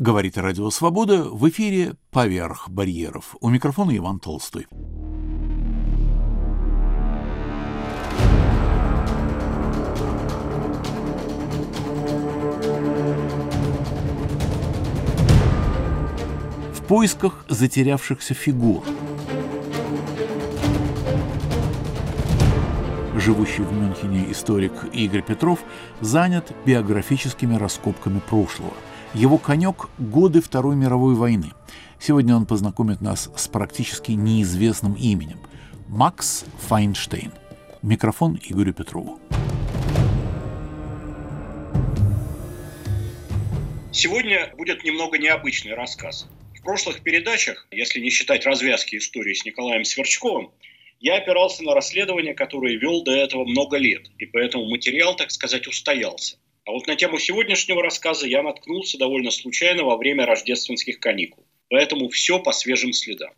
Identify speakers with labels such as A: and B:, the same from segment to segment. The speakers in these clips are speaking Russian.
A: Говорит Радио Свобода в эфире «Поверх барьеров». У микрофона Иван Толстой. В поисках затерявшихся фигур. Живущий в Мюнхене историк Игорь Петров занят биографическими раскопками прошлого – его конек – годы Второй мировой войны. Сегодня он познакомит нас с практически неизвестным именем – Макс Файнштейн. Микрофон Игорю Петрову.
B: Сегодня будет немного необычный рассказ. В прошлых передачах, если не считать развязки истории с Николаем Сверчковым, я опирался на расследование, которое вел до этого много лет, и поэтому материал, так сказать, устоялся. А вот на тему сегодняшнего рассказа я наткнулся довольно случайно во время рождественских каникул. Поэтому все по свежим следам.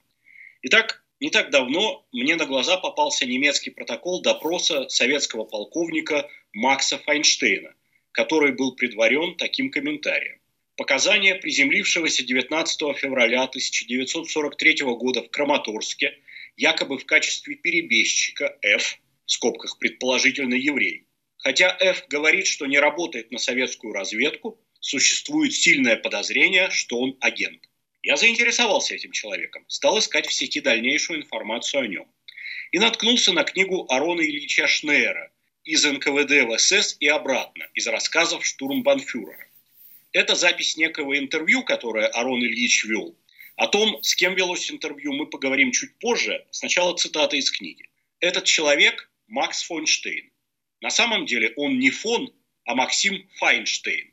B: Итак, не так давно мне на глаза попался немецкий протокол допроса советского полковника Макса Файнштейна, который был предварен таким комментарием. Показания приземлившегося 19 февраля 1943 года в Краматорске якобы в качестве перебежчика Ф, в скобках предположительно еврей, Хотя Ф говорит, что не работает на советскую разведку, существует сильное подозрение, что он агент. Я заинтересовался этим человеком, стал искать в сети дальнейшую информацию о нем. И наткнулся на книгу Арона Ильича Шнейера из НКВД в СС и обратно, из рассказов штурмбанфюрера. Это запись некого интервью, которое Арон Ильич вел. О том, с кем велось интервью, мы поговорим чуть позже. Сначала цитата из книги. Этот человек – Макс Фонштейн. На самом деле он не фон, а Максим Файнштейн.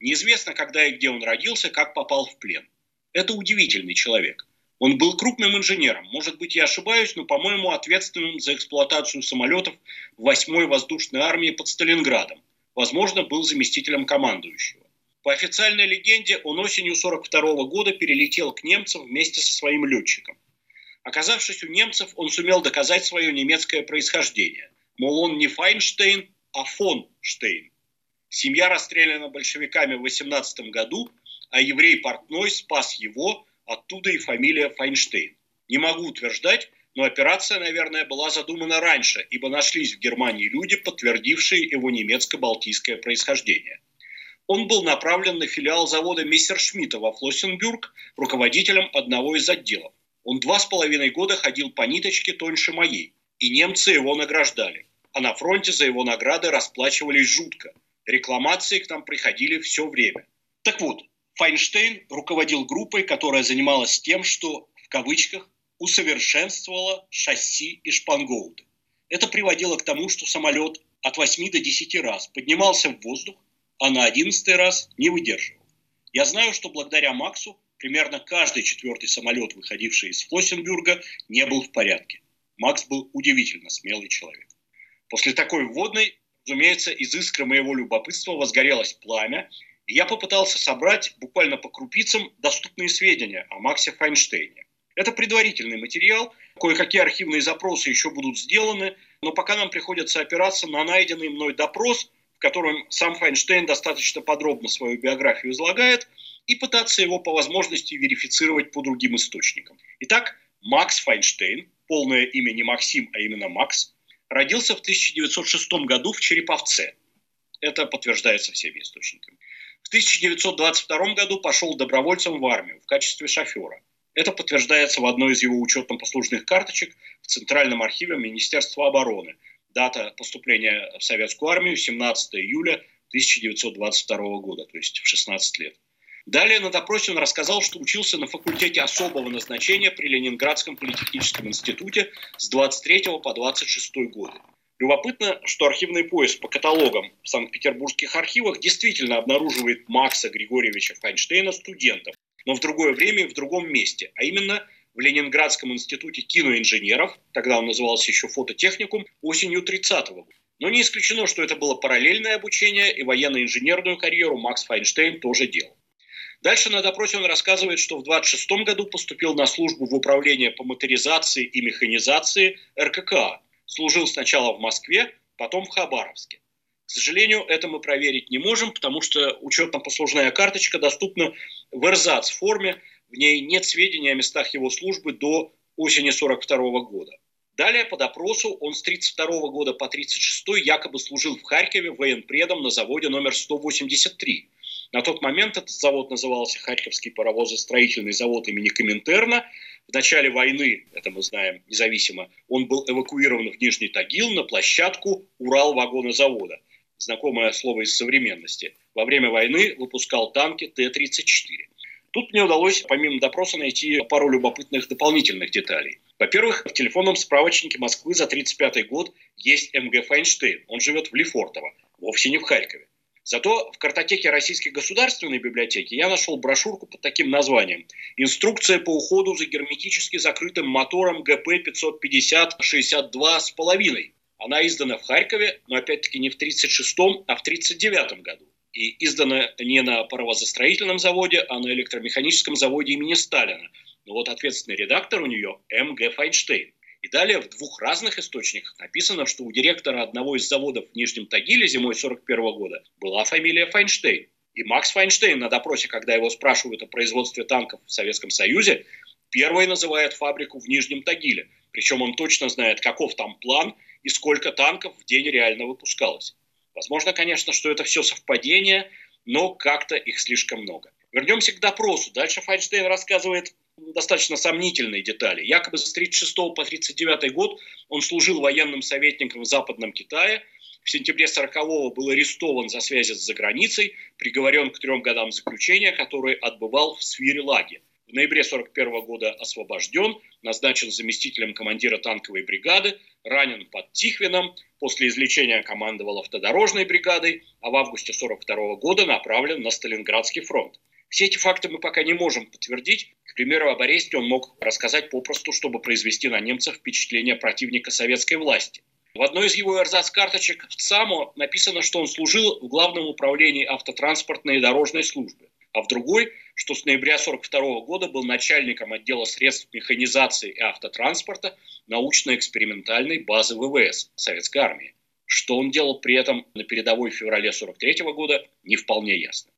B: Неизвестно, когда и где он родился, как попал в плен. Это удивительный человек. Он был крупным инженером. Может быть, я ошибаюсь, но, по-моему, ответственным за эксплуатацию самолетов 8-й воздушной армии под Сталинградом. Возможно, был заместителем командующего. По официальной легенде, он осенью 1942 года перелетел к немцам вместе со своим летчиком. Оказавшись у немцев, он сумел доказать свое немецкое происхождение – Мол, он не Файнштейн, а фон Штейн. Семья расстреляна большевиками в 18 году, а еврей Портной спас его, оттуда и фамилия Файнштейн. Не могу утверждать, но операция, наверное, была задумана раньше, ибо нашлись в Германии люди, подтвердившие его немецко-балтийское происхождение. Он был направлен на филиал завода Мессершмитта во Флоссенбюрг руководителем одного из отделов. Он два с половиной года ходил по ниточке тоньше моей, и немцы его награждали а на фронте за его награды расплачивались жутко. Рекламации к нам приходили все время. Так вот, Файнштейн руководил группой, которая занималась тем, что, в кавычках, усовершенствовала шасси и шпангоуты. Это приводило к тому, что самолет от 8 до 10 раз поднимался в воздух, а на 11 раз не выдерживал. Я знаю, что благодаря Максу примерно каждый четвертый самолет, выходивший из Флоссенбюрга, не был в порядке. Макс был удивительно смелый человек. После такой вводной, разумеется, из искры моего любопытства возгорелось пламя, и я попытался собрать буквально по крупицам доступные сведения о Максе Файнштейне. Это предварительный материал, кое-какие архивные запросы еще будут сделаны, но пока нам приходится опираться на найденный мной допрос, в котором сам Файнштейн достаточно подробно свою биографию излагает, и пытаться его по возможности верифицировать по другим источникам. Итак, Макс Файнштейн, полное имя не Максим, а именно Макс, родился в 1906 году в Череповце. Это подтверждается всеми источниками. В 1922 году пошел добровольцем в армию в качестве шофера. Это подтверждается в одной из его учетно-послужных карточек в Центральном архиве Министерства обороны. Дата поступления в советскую армию 17 июля 1922 года, то есть в 16 лет. Далее на допросе он рассказал, что учился на факультете особого назначения при Ленинградском политехническом институте с 23 по 26 годы. Любопытно, что архивный поиск по каталогам в Санкт-Петербургских архивах действительно обнаруживает Макса Григорьевича Файнштейна студентом, но в другое время и в другом месте, а именно в Ленинградском институте киноинженеров, тогда он назывался еще фототехникум, осенью 30 года. Но не исключено, что это было параллельное обучение, и военно-инженерную карьеру Макс Файнштейн тоже делал. Дальше на допросе он рассказывает, что в 26 году поступил на службу в управление по моторизации и механизации РККА. Служил сначала в Москве, потом в Хабаровске. К сожалению, это мы проверить не можем, потому что учетно-послужная карточка доступна в эрзац форме, в ней нет сведений о местах его службы до осени 1942 года. Далее по допросу он с 1932 года по 1936 якобы служил в Харькове военпредом на заводе номер 183. На тот момент этот завод назывался Харьковский паровозостроительный завод имени Коминтерна. В начале войны, это мы знаем независимо, он был эвакуирован в Нижний Тагил на площадку Урал-вагонозавода. Знакомое слово из современности. Во время войны выпускал танки Т-34. Тут мне удалось, помимо допроса, найти пару любопытных дополнительных деталей. Во-первых, в телефонном справочнике Москвы за 1935 год есть МГ Файнштейн. Он живет в Лефортово, вовсе не в Харькове. Зато в картотеке Российской государственной библиотеки я нашел брошюрку под таким названием «Инструкция по уходу за герметически закрытым мотором ГП-550-62 с половиной». Она издана в Харькове, но опять-таки не в 1936, а в 1939 году и издана не на паровозостроительном заводе, а на электромеханическом заводе имени Сталина. Но вот ответственный редактор у нее М.Г. Файнштейн. И далее в двух разных источниках написано, что у директора одного из заводов в Нижнем Тагиле зимой 41 года была фамилия Файнштейн. И Макс Файнштейн на допросе, когда его спрашивают о производстве танков в Советском Союзе, первый называет фабрику в Нижнем Тагиле. Причем он точно знает, каков там план и сколько танков в день реально выпускалось. Возможно, конечно, что это все совпадение, но как-то их слишком много. Вернемся к допросу. Дальше Файнштейн рассказывает достаточно сомнительные детали. Якобы с 1936 по 1939 год он служил военным советником в Западном Китае. В сентябре 40-го был арестован за связи с заграницей, приговорен к трем годам заключения, который отбывал в Свирилаге. В ноябре 1941 года освобожден, назначен заместителем командира танковой бригады, ранен под Тихвином, после излечения командовал автодорожной бригадой, а в августе 1942 года направлен на Сталинградский фронт. Все эти факты мы пока не можем подтвердить. К примеру, об аресте он мог рассказать попросту, чтобы произвести на немцев впечатление противника советской власти. В одной из его эрзац-карточек в ЦАМО написано, что он служил в Главном управлении автотранспортной и дорожной службы а в другой, что с ноября 1942 года был начальником отдела средств механизации и автотранспорта научно-экспериментальной базы ВВС Советской Армии. Что он делал при этом на передовой в феврале 1943 года, не вполне ясно.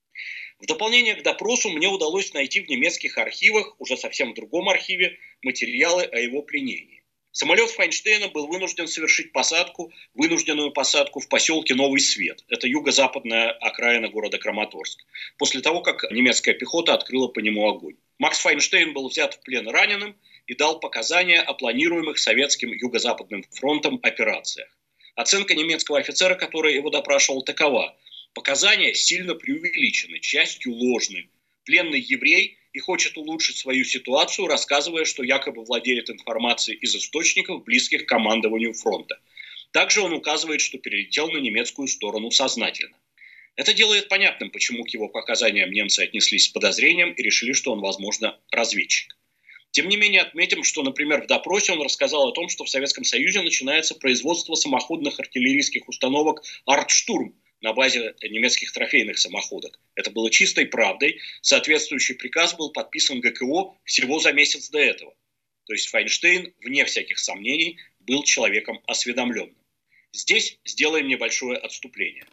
B: В дополнение к допросу мне удалось найти в немецких архивах, уже совсем в другом архиве, материалы о его пленении. Самолет Файнштейна был вынужден совершить посадку, вынужденную посадку в поселке Новый Свет. Это юго-западная окраина города Краматорск. После того, как немецкая пехота открыла по нему огонь. Макс Файнштейн был взят в плен раненым и дал показания о планируемых советским юго-западным фронтом операциях. Оценка немецкого офицера, который его допрашивал, такова. Показания сильно преувеличены, частью ложны. Пленный еврей – и хочет улучшить свою ситуацию, рассказывая, что якобы владеет информацией из источников, близких к командованию фронта. Также он указывает, что перелетел на немецкую сторону сознательно. Это делает понятным, почему к его показаниям немцы отнеслись с подозрением и решили, что он, возможно, разведчик. Тем не менее, отметим, что, например, в допросе он рассказал о том, что в Советском Союзе начинается производство самоходных артиллерийских установок «Артштурм», на базе немецких трофейных самоходок. Это было чистой правдой. Соответствующий приказ был подписан ГКО всего за месяц до этого. То есть Файнштейн, вне всяких сомнений, был человеком осведомленным. Здесь сделаем небольшое отступление.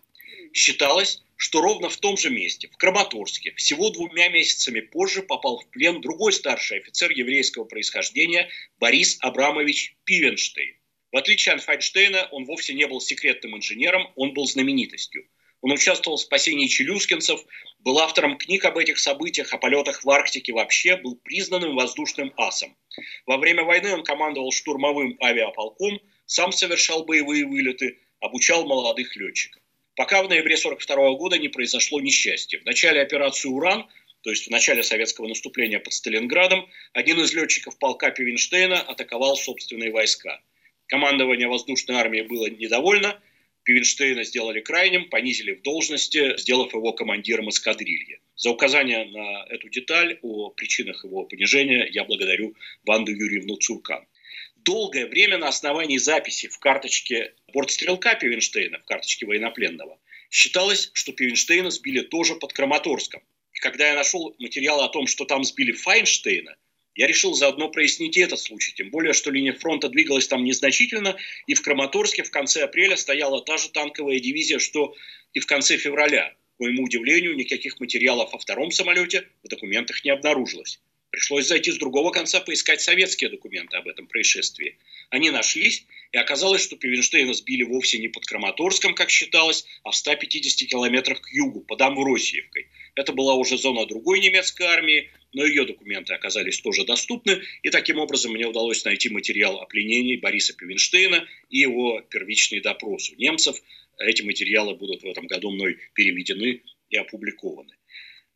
B: Считалось, что ровно в том же месте, в Краматорске, всего двумя месяцами позже попал в плен другой старший офицер еврейского происхождения Борис Абрамович Пивенштейн. В отличие от Файнштейна, он вовсе не был секретным инженером, он был знаменитостью. Он участвовал в спасении челюскинцев, был автором книг об этих событиях, о полетах в Арктике вообще, был признанным воздушным асом. Во время войны он командовал штурмовым авиаполком, сам совершал боевые вылеты, обучал молодых летчиков. Пока в ноябре 1942 года не произошло несчастье. В начале операции «Уран», то есть в начале советского наступления под Сталинградом, один из летчиков полка Пивенштейна атаковал собственные войска – Командование воздушной армии было недовольно, Пивенштейна сделали крайним, понизили в должности, сделав его командиром эскадрильи. За указание на эту деталь о причинах его понижения я благодарю Ванду Юрьевну Цуркан. Долгое время на основании записи в карточке бортстрелка Пивенштейна, в карточке военнопленного, считалось, что Пивенштейна сбили тоже под Краматорском. И когда я нашел материалы о том, что там сбили Файнштейна, Я решил заодно прояснить этот случай, тем более, что линия фронта двигалась там незначительно, и в Краматорске в конце апреля стояла та же танковая дивизия, что и в конце февраля. К моему удивлению, никаких материалов о втором самолете в документах не обнаружилось. Пришлось зайти с другого конца поискать советские документы об этом происшествии. Они нашлись, и оказалось, что Пивенштейна сбили вовсе не под Краматорском, как считалось, а в 150 километрах к югу, под Амвросиевкой. Это была уже зона другой немецкой армии, но ее документы оказались тоже доступны, и таким образом мне удалось найти материал о пленении Бориса Пивенштейна и его первичный допрос у немцев. Эти материалы будут в этом году мной переведены и опубликованы.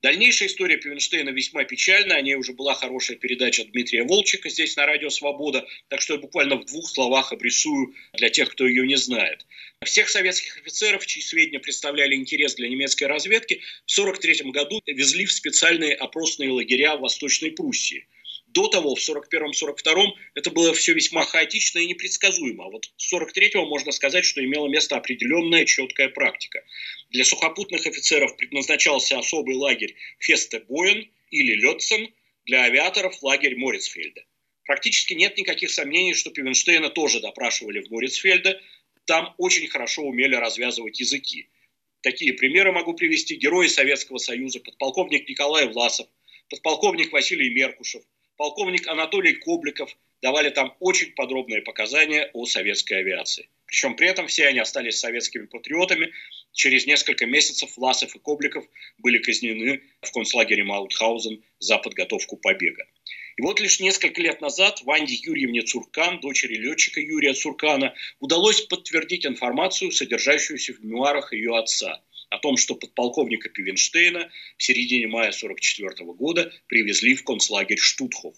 B: Дальнейшая история Пивенштейна весьма печальна. О ней уже была хорошая передача Дмитрия Волчика здесь на Радио Свобода. Так что я буквально в двух словах обрисую для тех, кто ее не знает. Всех советских офицеров, чьи сведения представляли интерес для немецкой разведки, в 1943 году везли в специальные опросные лагеря в Восточной Пруссии. До того, в 41-42 это было все весьма хаотично и непредсказуемо. А вот с 43-го можно сказать, что имела место определенная четкая практика. Для сухопутных офицеров предназначался особый лагерь Фесте-Боен или Летцен, для авиаторов лагерь Морицфельда. Практически нет никаких сомнений, что Пивенштейна тоже допрашивали в Морицфельде. Там очень хорошо умели развязывать языки. Такие примеры могу привести. Герои Советского Союза, подполковник Николай Власов, подполковник Василий Меркушев, полковник Анатолий Кобликов давали там очень подробные показания о советской авиации. Причем при этом все они остались советскими патриотами. Через несколько месяцев Власов и Кобликов были казнены в концлагере Маутхаузен за подготовку побега. И вот лишь несколько лет назад Ванде Юрьевне Цуркан, дочери летчика Юрия Цуркана, удалось подтвердить информацию, содержащуюся в мемуарах ее отца – о том, что подполковника Пивенштейна в середине мая 1944 года привезли в концлагерь Штутхов.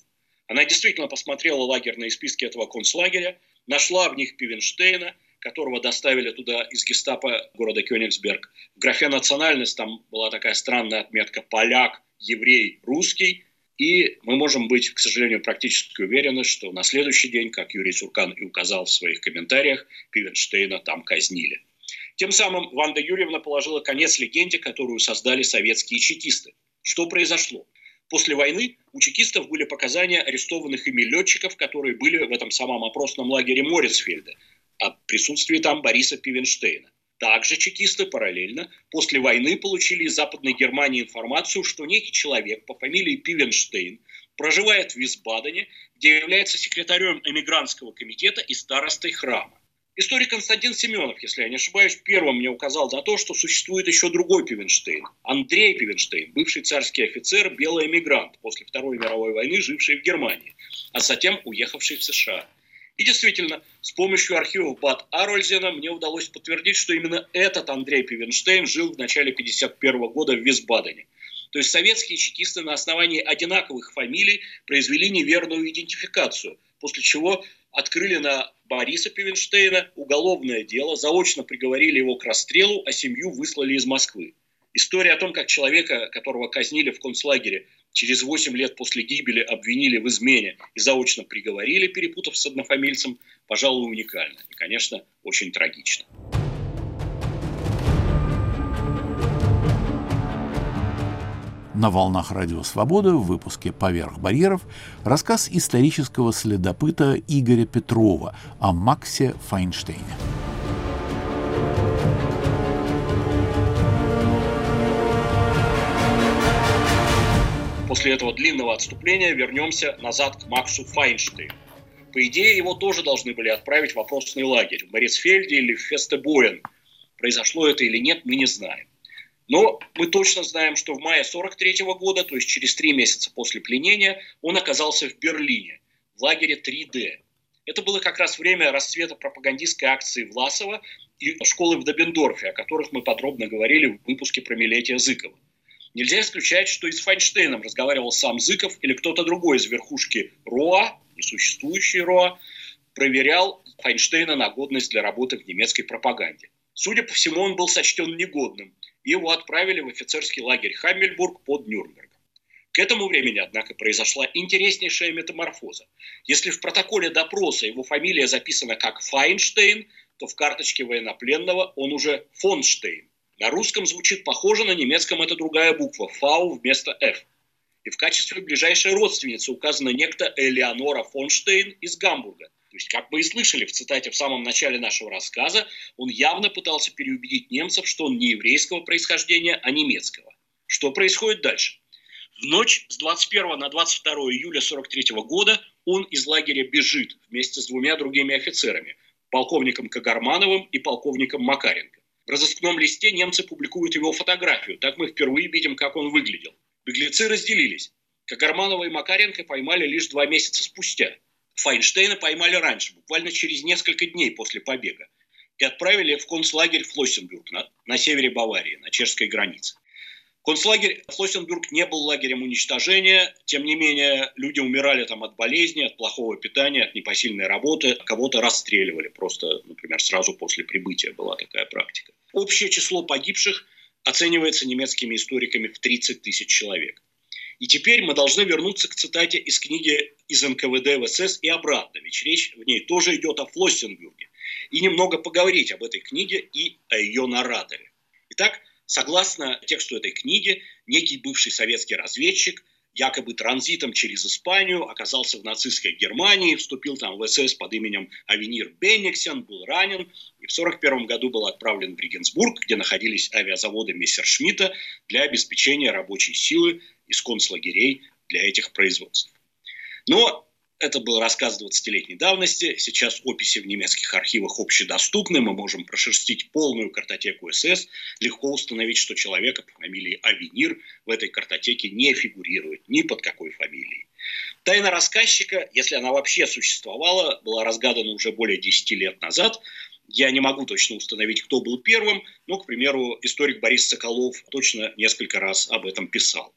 B: Она действительно посмотрела лагерные списки этого концлагеря, нашла в них Пивенштейна, которого доставили туда из гестапо города Кёнигсберг. В графе «национальность» там была такая странная отметка «поляк», «еврей», «русский». И мы можем быть, к сожалению, практически уверены, что на следующий день, как Юрий Цуркан и указал в своих комментариях, Пивенштейна там казнили. Тем самым Ванда Юрьевна положила конец легенде, которую создали советские чекисты. Что произошло? После войны у чекистов были показания арестованных ими летчиков, которые были в этом самом опросном лагере Морицфельда, о присутствии там Бориса Пивенштейна. Также чекисты параллельно после войны получили из Западной Германии информацию, что некий человек по фамилии Пивенштейн проживает в Висбадене, где является секретарем эмигрантского комитета и старостой храма. Историк Константин Семенов, если я не ошибаюсь, первым мне указал на то, что существует еще другой Пивенштейн. Андрей Пивенштейн, бывший царский офицер, белый эмигрант, после Второй мировой войны живший в Германии, а затем уехавший в США. И действительно, с помощью архивов Бад Арользена мне удалось подтвердить, что именно этот Андрей Пивенштейн жил в начале 1951 года в Висбадене. То есть советские чекисты на основании одинаковых фамилий произвели неверную идентификацию, после чего открыли на Бориса Пивенштейна уголовное дело, заочно приговорили его к расстрелу, а семью выслали из Москвы. История о том, как человека, которого казнили в концлагере, через 8 лет после гибели обвинили в измене и заочно приговорили, перепутав с однофамильцем, пожалуй, уникальна и, конечно, очень трагично.
A: На волнах Радио Свобода в выпуске «Поверх барьеров» рассказ исторического следопыта Игоря Петрова о Максе Файнштейне.
B: После этого длинного отступления вернемся назад к Максу Файнштейну. По идее, его тоже должны были отправить в вопросный лагерь в Морисфельде или в Фестебоен. Произошло это или нет, мы не знаем. Но мы точно знаем, что в мае 43 года, то есть через три месяца после пленения, он оказался в Берлине, в лагере 3D. Это было как раз время расцвета пропагандистской акции Власова и школы в Добендорфе, о которых мы подробно говорили в выпуске про Милетия Зыкова. Нельзя исключать, что и с Файнштейном разговаривал сам Зыков или кто-то другой из верхушки РОА, несуществующей РОА, проверял Файнштейна на годность для работы в немецкой пропаганде. Судя по всему, он был сочтен негодным, его отправили в офицерский лагерь Хаммельбург под Нюрнбергом. К этому времени, однако, произошла интереснейшая метаморфоза. Если в протоколе допроса его фамилия записана как Файнштейн, то в карточке военнопленного он уже Фонштейн. На русском звучит похоже, на немецком это другая буква – «фау» вместо «ф». И в качестве ближайшей родственницы указана некто Элеонора Фонштейн из Гамбурга. То есть, как вы и слышали в цитате в самом начале нашего рассказа, он явно пытался переубедить немцев, что он не еврейского происхождения, а немецкого. Что происходит дальше? В ночь с 21 на 22 июля 43 года он из лагеря бежит вместе с двумя другими офицерами, полковником Кагармановым и полковником Макаренко. В разыскном листе немцы публикуют его фотографию, так мы впервые видим, как он выглядел. Беглецы разделились. Кагарманова и Макаренко поймали лишь два месяца спустя. Файнштейна поймали раньше, буквально через несколько дней после побега, и отправили в концлагерь Флоссенбюрг на, на севере Баварии, на чешской границе. Концлагерь Флоссенбюрг не был лагерем уничтожения, тем не менее люди умирали там от болезни, от плохого питания, от непосильной работы, кого-то расстреливали просто, например, сразу после прибытия была такая практика. Общее число погибших оценивается немецкими историками в 30 тысяч человек. И теперь мы должны вернуться к цитате из книги из НКВД в СС и обратно, ведь речь в ней тоже идет о Флоссенбюрге. И немного поговорить об этой книге и о ее нараторе. Итак, Согласно тексту этой книги, некий бывший советский разведчик якобы транзитом через Испанию оказался в нацистской Германии, вступил там в СС под именем Авенир Бенниксен, был ранен и в 1941 году был отправлен в Регенсбург, где находились авиазаводы Мессершмитта для обеспечения рабочей силы из концлагерей для этих производств. Но это был рассказ 20-летней давности. Сейчас описи в немецких архивах общедоступны. Мы можем прошерстить полную картотеку СС, легко установить, что человека по фамилии Авенир в этой картотеке не фигурирует ни под какой фамилией. Тайна рассказчика, если она вообще существовала, была разгадана уже более 10 лет назад. Я не могу точно установить, кто был первым, но, к примеру, историк Борис Соколов точно несколько раз об этом писал.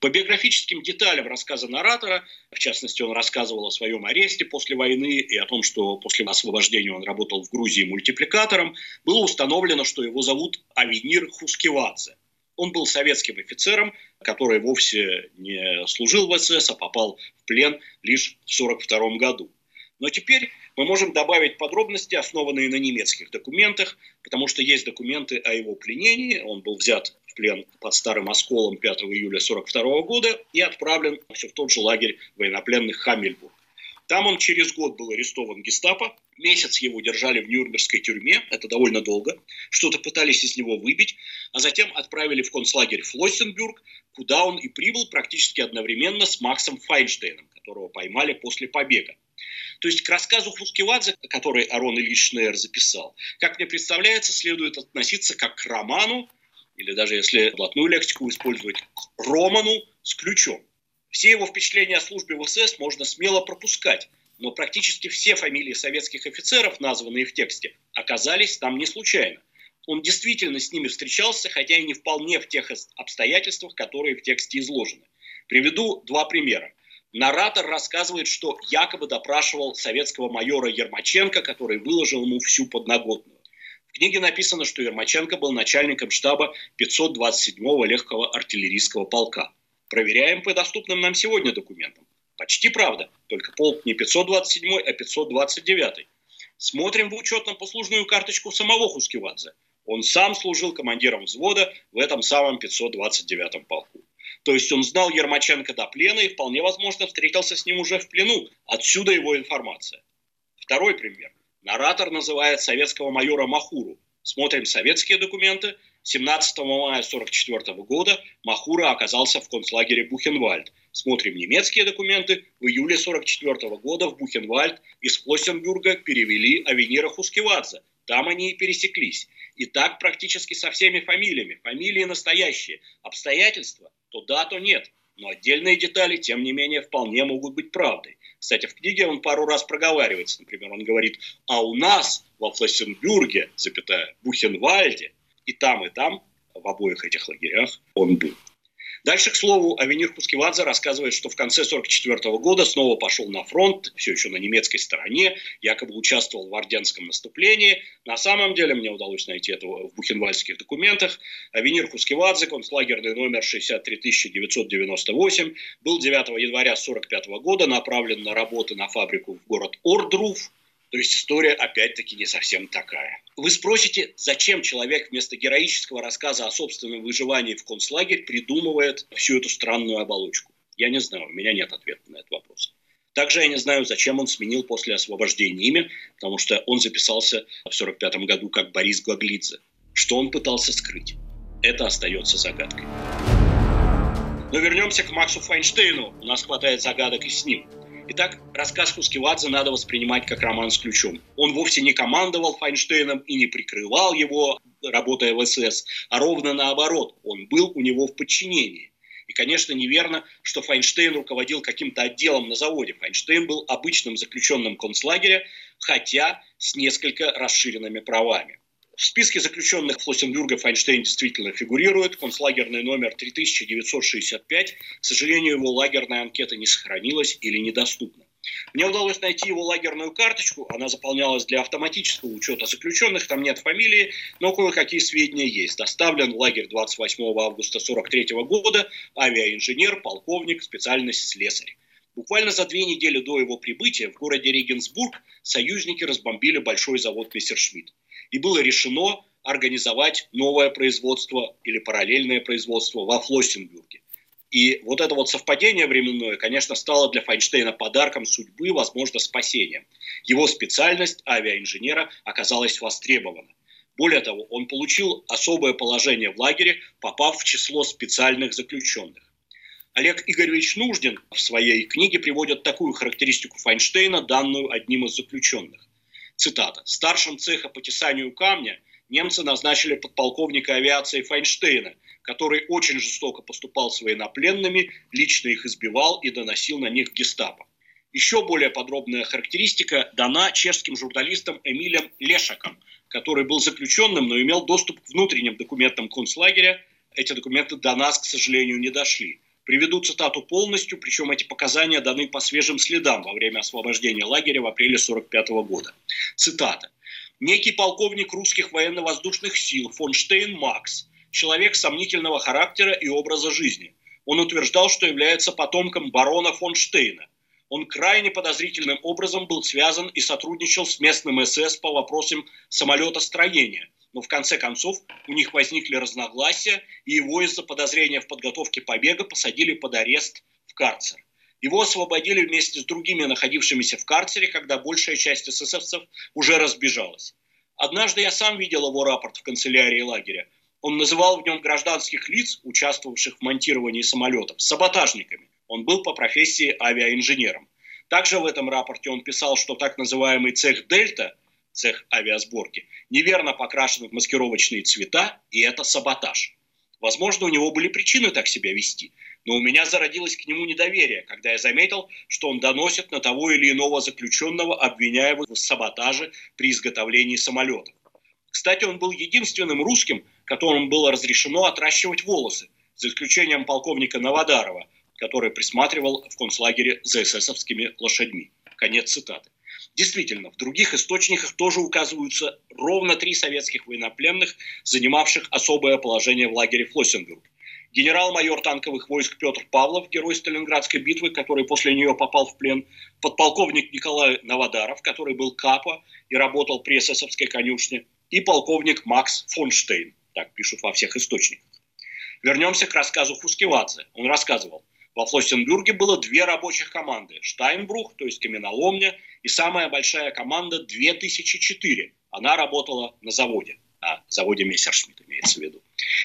B: По биографическим деталям рассказа наратора, в частности, он рассказывал о своем аресте после войны и о том, что после освобождения он работал в Грузии мультипликатором, было установлено, что его зовут Авенир Хускивадзе. Он был советским офицером, который вовсе не служил в СС, а попал в плен лишь в 1942 году. Но теперь мы можем добавить подробности, основанные на немецких документах, потому что есть документы о его пленении. Он был взят плен под Старым Осколом 5 июля 1942 года и отправлен все в тот же лагерь военнопленных Хамельбург. Там он через год был арестован гестапо, месяц его держали в Нюрнбергской тюрьме, это довольно долго, что-то пытались из него выбить, а затем отправили в концлагерь Флоссенбюрг, куда он и прибыл практически одновременно с Максом Файнштейном, которого поймали после побега. То есть к рассказу Хускивадзе, который Арон Ильич Шнейер записал, как мне представляется, следует относиться как к роману, или даже если блатную лексику использовать, к Роману с ключом. Все его впечатления о службе в СС можно смело пропускать, но практически все фамилии советских офицеров, названные в тексте, оказались там не случайно. Он действительно с ними встречался, хотя и не вполне в тех обстоятельствах, которые в тексте изложены. Приведу два примера. Наратор рассказывает, что якобы допрашивал советского майора Ермаченко, который выложил ему всю подноготную книге написано, что Ермаченко был начальником штаба 527-го легкого артиллерийского полка. Проверяем по доступным нам сегодня документам. Почти правда, только полк не 527, а 529. Смотрим в учетно-послужную карточку самого Хускивадзе. Он сам служил командиром взвода в этом самом 529-м полку. То есть он знал Ермаченко до плена и вполне возможно встретился с ним уже в плену. Отсюда его информация. Второй пример. Наратор называет советского майора Махуру. Смотрим советские документы. 17 мая 1944 года Махура оказался в концлагере Бухенвальд. Смотрим немецкие документы. В июле 1944 года в Бухенвальд из Флоссенбурга перевели Авенира Хускивадзе. Там они и пересеклись. И так практически со всеми фамилиями. Фамилии настоящие. Обстоятельства то да, то нет. Но отдельные детали, тем не менее, вполне могут быть правдой. Кстати, в книге он пару раз проговаривается. Например, он говорит, а у нас во Флассенбюрге, запятая, Бухенвальде, и там, и там, в обоих этих лагерях он был. Дальше, к слову, Авенир Хускивадзе рассказывает, что в конце 1944 года снова пошел на фронт, все еще на немецкой стороне, якобы участвовал в Орденском наступлении. На самом деле, мне удалось найти это в бухенвальдских документах. Авенир Хускивадзе, концлагерный номер 63998, был 9 января 1945 года направлен на работы на фабрику в город Ордруф, то есть история опять-таки не совсем такая. Вы спросите, зачем человек вместо героического рассказа о собственном выживании в концлагерь придумывает всю эту странную оболочку? Я не знаю, у меня нет ответа на этот вопрос. Также я не знаю, зачем он сменил после освобождения имя, потому что он записался в 1945 году как Борис Глаглидзе. Что он пытался скрыть? Это остается загадкой. Но вернемся к Максу Файнштейну. У нас хватает загадок и с ним. Итак, рассказ Хускивадзе надо воспринимать как роман с ключом. Он вовсе не командовал Файнштейном и не прикрывал его, работая в СС, а ровно наоборот, он был у него в подчинении. И, конечно, неверно, что Файнштейн руководил каким-то отделом на заводе. Файнштейн был обычным заключенным концлагеря, хотя с несколько расширенными правами. В списке заключенных Флоссенбюрга Файнштейн действительно фигурирует. Концлагерный номер 3965. К сожалению, его лагерная анкета не сохранилась или недоступна. Мне удалось найти его лагерную карточку. Она заполнялась для автоматического учета заключенных. Там нет фамилии, но кое-какие сведения есть. Доставлен в лагерь 28 августа 43 года. Авиаинженер, полковник, специальность слесарь. Буквально за две недели до его прибытия в городе Регенсбург союзники разбомбили большой завод Мессершмитт и было решено организовать новое производство или параллельное производство во Флоссенбюрге. И вот это вот совпадение временное, конечно, стало для Файнштейна подарком судьбы, возможно, спасением. Его специальность авиаинженера оказалась востребована. Более того, он получил особое положение в лагере, попав в число специальных заключенных. Олег Игоревич Нуждин в своей книге приводит такую характеристику Файнштейна, данную одним из заключенных. Цитата. «Старшим цеха по тесанию камня немцы назначили подполковника авиации Файнштейна, который очень жестоко поступал с военнопленными, лично их избивал и доносил на них гестапо. Еще более подробная характеристика дана чешским журналистом Эмилем Лешаком, который был заключенным, но имел доступ к внутренним документам концлагеря. Эти документы до нас, к сожалению, не дошли. Приведу цитату полностью, причем эти показания даны по свежим следам во время освобождения лагеря в апреле 1945 года. Цитата. «Некий полковник русских военно-воздушных сил фон Штейн Макс, человек сомнительного характера и образа жизни. Он утверждал, что является потомком барона фон Штейна. Он крайне подозрительным образом был связан и сотрудничал с местным СС по вопросам самолетостроения – но в конце концов у них возникли разногласия, и его из-за подозрения в подготовке побега посадили под арест в карцер. Его освободили вместе с другими находившимися в карцере, когда большая часть эсэсовцев уже разбежалась. Однажды я сам видел его рапорт в канцелярии лагеря. Он называл в нем гражданских лиц, участвовавших в монтировании самолетов, саботажниками. Он был по профессии авиаинженером. Также в этом рапорте он писал, что так называемый цех «Дельта» цех авиасборки, неверно покрашены маскировочные цвета, и это саботаж. Возможно, у него были причины так себя вести, но у меня зародилось к нему недоверие, когда я заметил, что он доносит на того или иного заключенного, обвиняя в саботаже при изготовлении самолетов. Кстати, он был единственным русским, которому было разрешено отращивать волосы, за исключением полковника Новодарова, который присматривал в концлагере за эсэсовскими лошадьми. Конец цитаты. Действительно, в других источниках тоже указываются ровно три советских военнопленных, занимавших особое положение в лагере Флоссенбург. Генерал-майор танковых войск Петр Павлов, герой Сталинградской битвы, который после нее попал в плен, подполковник Николай Новодаров, который был капо и работал при эсэсовской конюшне, и полковник Макс Фонштейн, так пишут во всех источниках. Вернемся к рассказу Хускевадзе. Он рассказывал – во Флоссенбюрге было две рабочих команды. Штайнбрух, то есть каменоломня, и самая большая команда 2004. Она работала на заводе, на заводе Мессершмитт имеется в виду.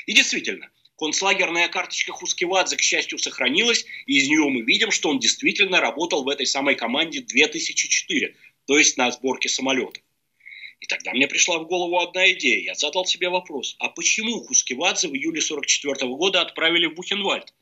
B: И действительно, концлагерная карточка Хускевадзе, к счастью, сохранилась, и из нее мы видим, что он действительно работал в этой самой команде 2004, то есть на сборке самолетов. И тогда мне пришла в голову одна идея. Я задал себе вопрос, а почему Хускевадзе в июле 1944 года отправили в Бухенвальд?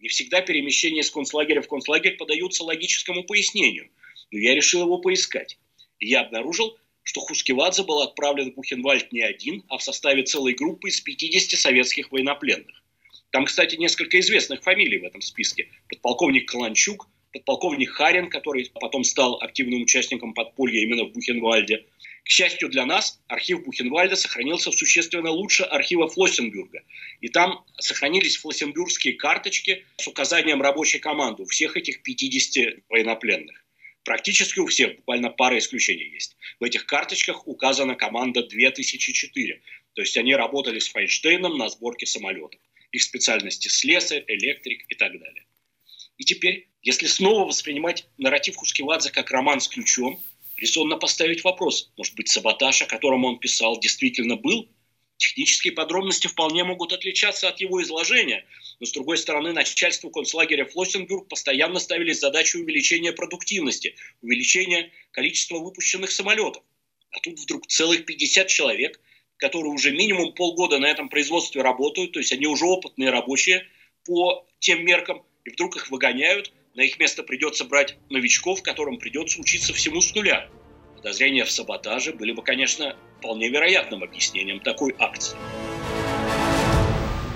B: Не всегда перемещения с концлагеря в концлагерь подаются логическому пояснению, но я решил его поискать. И я обнаружил, что Хускевадзе был отправлен в Бухенвальд не один, а в составе целой группы из 50 советских военнопленных. Там, кстати, несколько известных фамилий в этом списке. Подполковник Каланчук, подполковник Харин, который потом стал активным участником подполья именно в Бухенвальде – к счастью для нас, архив Бухенвальда сохранился существенно лучше архива Флоссенбюрга. И там сохранились флоссенбюргские карточки с указанием рабочей команды всех этих 50 военнопленных. Практически у всех, буквально пара исключений есть. В этих карточках указана команда 2004. То есть они работали с Файнштейном на сборке самолетов. Их специальности слесарь, электрик и так далее. И теперь, если снова воспринимать нарратив Хускивадзе как роман с ключом, резонно поставить вопрос, может быть, саботаж, о котором он писал, действительно был? Технические подробности вполне могут отличаться от его изложения, но, с другой стороны, начальству концлагеря Флоссенбюрг постоянно ставили задачу увеличения продуктивности, увеличения количества выпущенных самолетов. А тут вдруг целых 50 человек, которые уже минимум полгода на этом производстве работают, то есть они уже опытные рабочие по тем меркам, и вдруг их выгоняют, на их место придется брать новичков, которым придется учиться всему с нуля. Подозрения в саботаже были бы, конечно, вполне вероятным объяснением такой акции.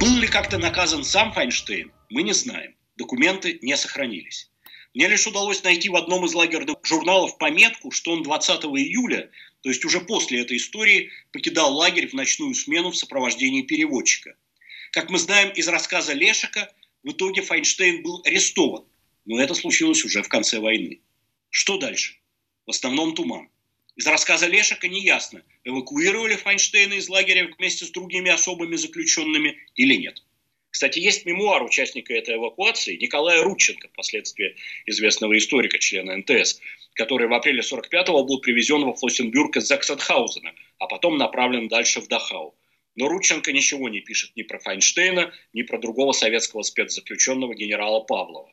B: Был ли как-то наказан сам Файнштейн, мы не знаем. Документы не сохранились. Мне лишь удалось найти в одном из лагерных журналов пометку, что он 20 июля, то есть уже после этой истории, покидал лагерь в ночную смену в сопровождении переводчика. Как мы знаем из рассказа Лешика, в итоге Файнштейн был арестован, но это случилось уже в конце войны. Что дальше? В основном туман. Из рассказа Лешика неясно, эвакуировали Файнштейна из лагеря вместе с другими особыми заключенными или нет. Кстати, есть мемуар участника этой эвакуации Николая Рудченко, впоследствии известного историка, члена НТС, который в апреле 45-го был привезен во Флоссенбюрг из Заксенхаузена, а потом направлен дальше в Дахау. Но Рудченко ничего не пишет ни про Файнштейна, ни про другого советского спецзаключенного генерала Павлова.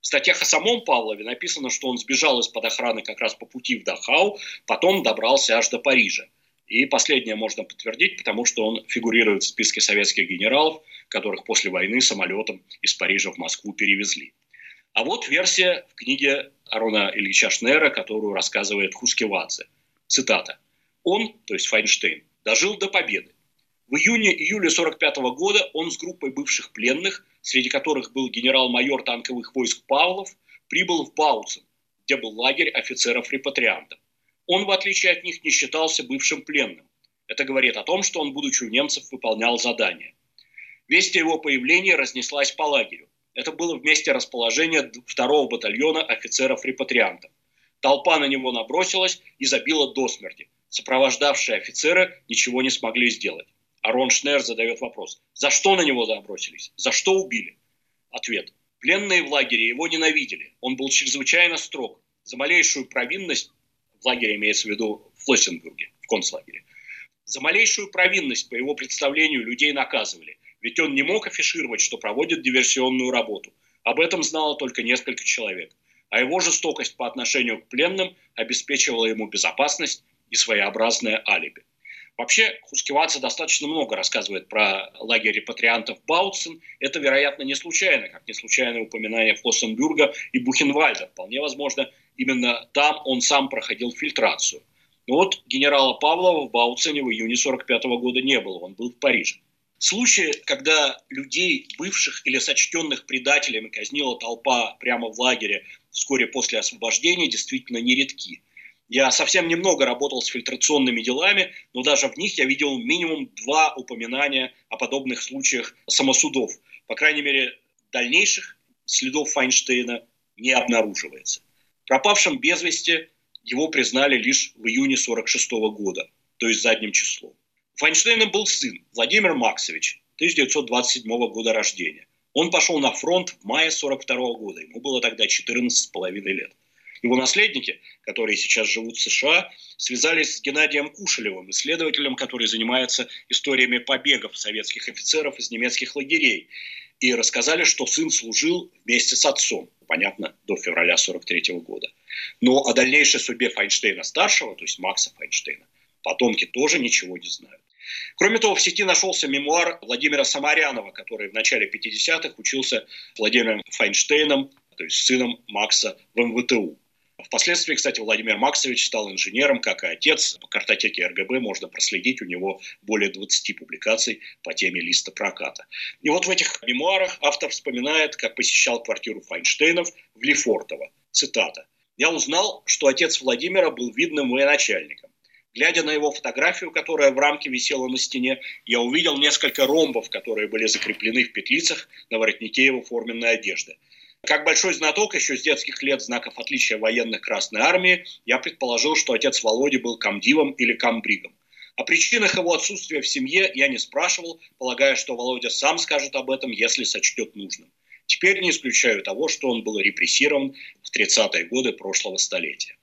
B: В статьях о самом Павлове написано, что он сбежал из-под охраны как раз по пути в Дахау, потом добрался аж до Парижа. И последнее можно подтвердить, потому что он фигурирует в списке советских генералов, которых после войны самолетом из Парижа в Москву перевезли. А вот версия в книге Арона Ильича Шнера, которую рассказывает Хускевадзе. Цитата. «Он, то есть Файнштейн, дожил до победы. В июне-июле 45 года он с группой бывших пленных, среди которых был генерал-майор танковых войск Павлов, прибыл в Бауцен, где был лагерь офицеров-репатриантов. Он, в отличие от них, не считался бывшим пленным. Это говорит о том, что он, будучи у немцев, выполнял задания. Весть о его появлении разнеслась по лагерю. Это было в месте расположения второго батальона офицеров-репатриантов. Толпа на него набросилась и забила до смерти. Сопровождавшие офицеры ничего не смогли сделать. Арон Шнер задает вопрос. За что на него забросились? За что убили? Ответ. Пленные в лагере его ненавидели. Он был чрезвычайно строг. За малейшую провинность, в лагере имеется в виду в Флоссенбурге, в концлагере, за малейшую провинность, по его представлению, людей наказывали. Ведь он не мог афишировать, что проводит диверсионную работу. Об этом знало только несколько человек. А его жестокость по отношению к пленным обеспечивала ему безопасность и своеобразное алиби. Вообще, Хускивадзе достаточно много рассказывает про лагерь репатриантов Баутсен. Это, вероятно, не случайно, как не случайное упоминание Флоссенбюрга и Бухенвальда. Вполне возможно, именно там он сам проходил фильтрацию. Но вот генерала Павлова в Бауцене в июне 45 года не было, он был в Париже. Случаи, когда людей, бывших или сочтенных предателями, казнила толпа прямо в лагере вскоре после освобождения, действительно нередки. Я совсем немного работал с фильтрационными делами, но даже в них я видел минимум два упоминания о подобных случаях самосудов. По крайней мере, дальнейших следов Файнштейна не обнаруживается. Пропавшим без вести его признали лишь в июне 1946 года, то есть задним числом. Файнштейном был сын Владимир Максович, 1927 года рождения. Он пошел на фронт в мае 1942 года, ему было тогда 14,5 лет. Его наследники, которые сейчас живут в США, связались с Геннадием Кушелевым, исследователем, который занимается историями побегов советских офицеров из немецких лагерей, и рассказали, что сын служил вместе с отцом, понятно, до февраля 43 года. Но о дальнейшей судьбе Файнштейна-старшего, то есть Макса Файнштейна, потомки тоже ничего не знают. Кроме того, в сети нашелся мемуар Владимира Самарянова, который в начале 50-х учился Владимиром Файнштейном, то есть сыном Макса в МВТУ. Впоследствии, кстати, Владимир Максович стал инженером, как и отец. По картотеке РГБ можно проследить у него более 20 публикаций по теме листа проката. И вот в этих мемуарах автор вспоминает, как посещал квартиру Файнштейнов в Лефортово. Цитата. «Я узнал, что отец Владимира был видным военачальником. Глядя на его фотографию, которая в рамке висела на стене, я увидел несколько ромбов, которые были закреплены в петлицах на воротнике его форменной одежды. Как большой знаток еще с детских лет знаков отличия военных Красной Армии, я предположил, что отец Володи был комдивом или комбригом. О причинах его отсутствия в семье я не спрашивал, полагая, что Володя сам скажет об этом, если сочтет нужным. теперь не исключаю того, что он был репрессирован в 30-е годы прошлого столетия.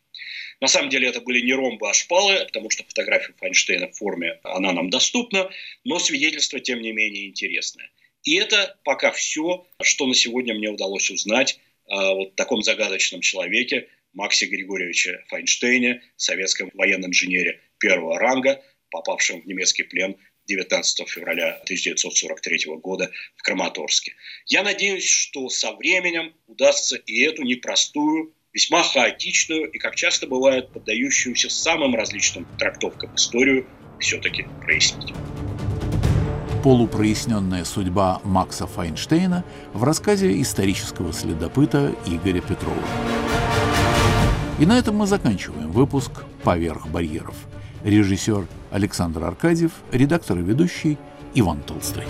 B: На самом деле это были не ромбы, а шпалы, потому что фотография Файнштейна в форме, она нам доступна, но свидетельство, тем не менее, интересное. И это пока все, что на сегодня мне удалось узнать о вот таком загадочном человеке, Максе Григорьевиче Файнштейне, советском военном инженере первого ранга, попавшем в немецкий плен 19 февраля 1943 года в Краматорске. Я надеюсь, что со временем удастся и эту непростую, весьма хаотичную и, как часто бывает, поддающуюся самым различным трактовкам историю все-таки прояснить.
A: Полупроясненная судьба Макса Файнштейна в рассказе исторического следопыта Игоря Петрова. И на этом мы заканчиваем выпуск «Поверх барьеров». Режиссер Александр Аркадьев, редактор и ведущий Иван Толстой.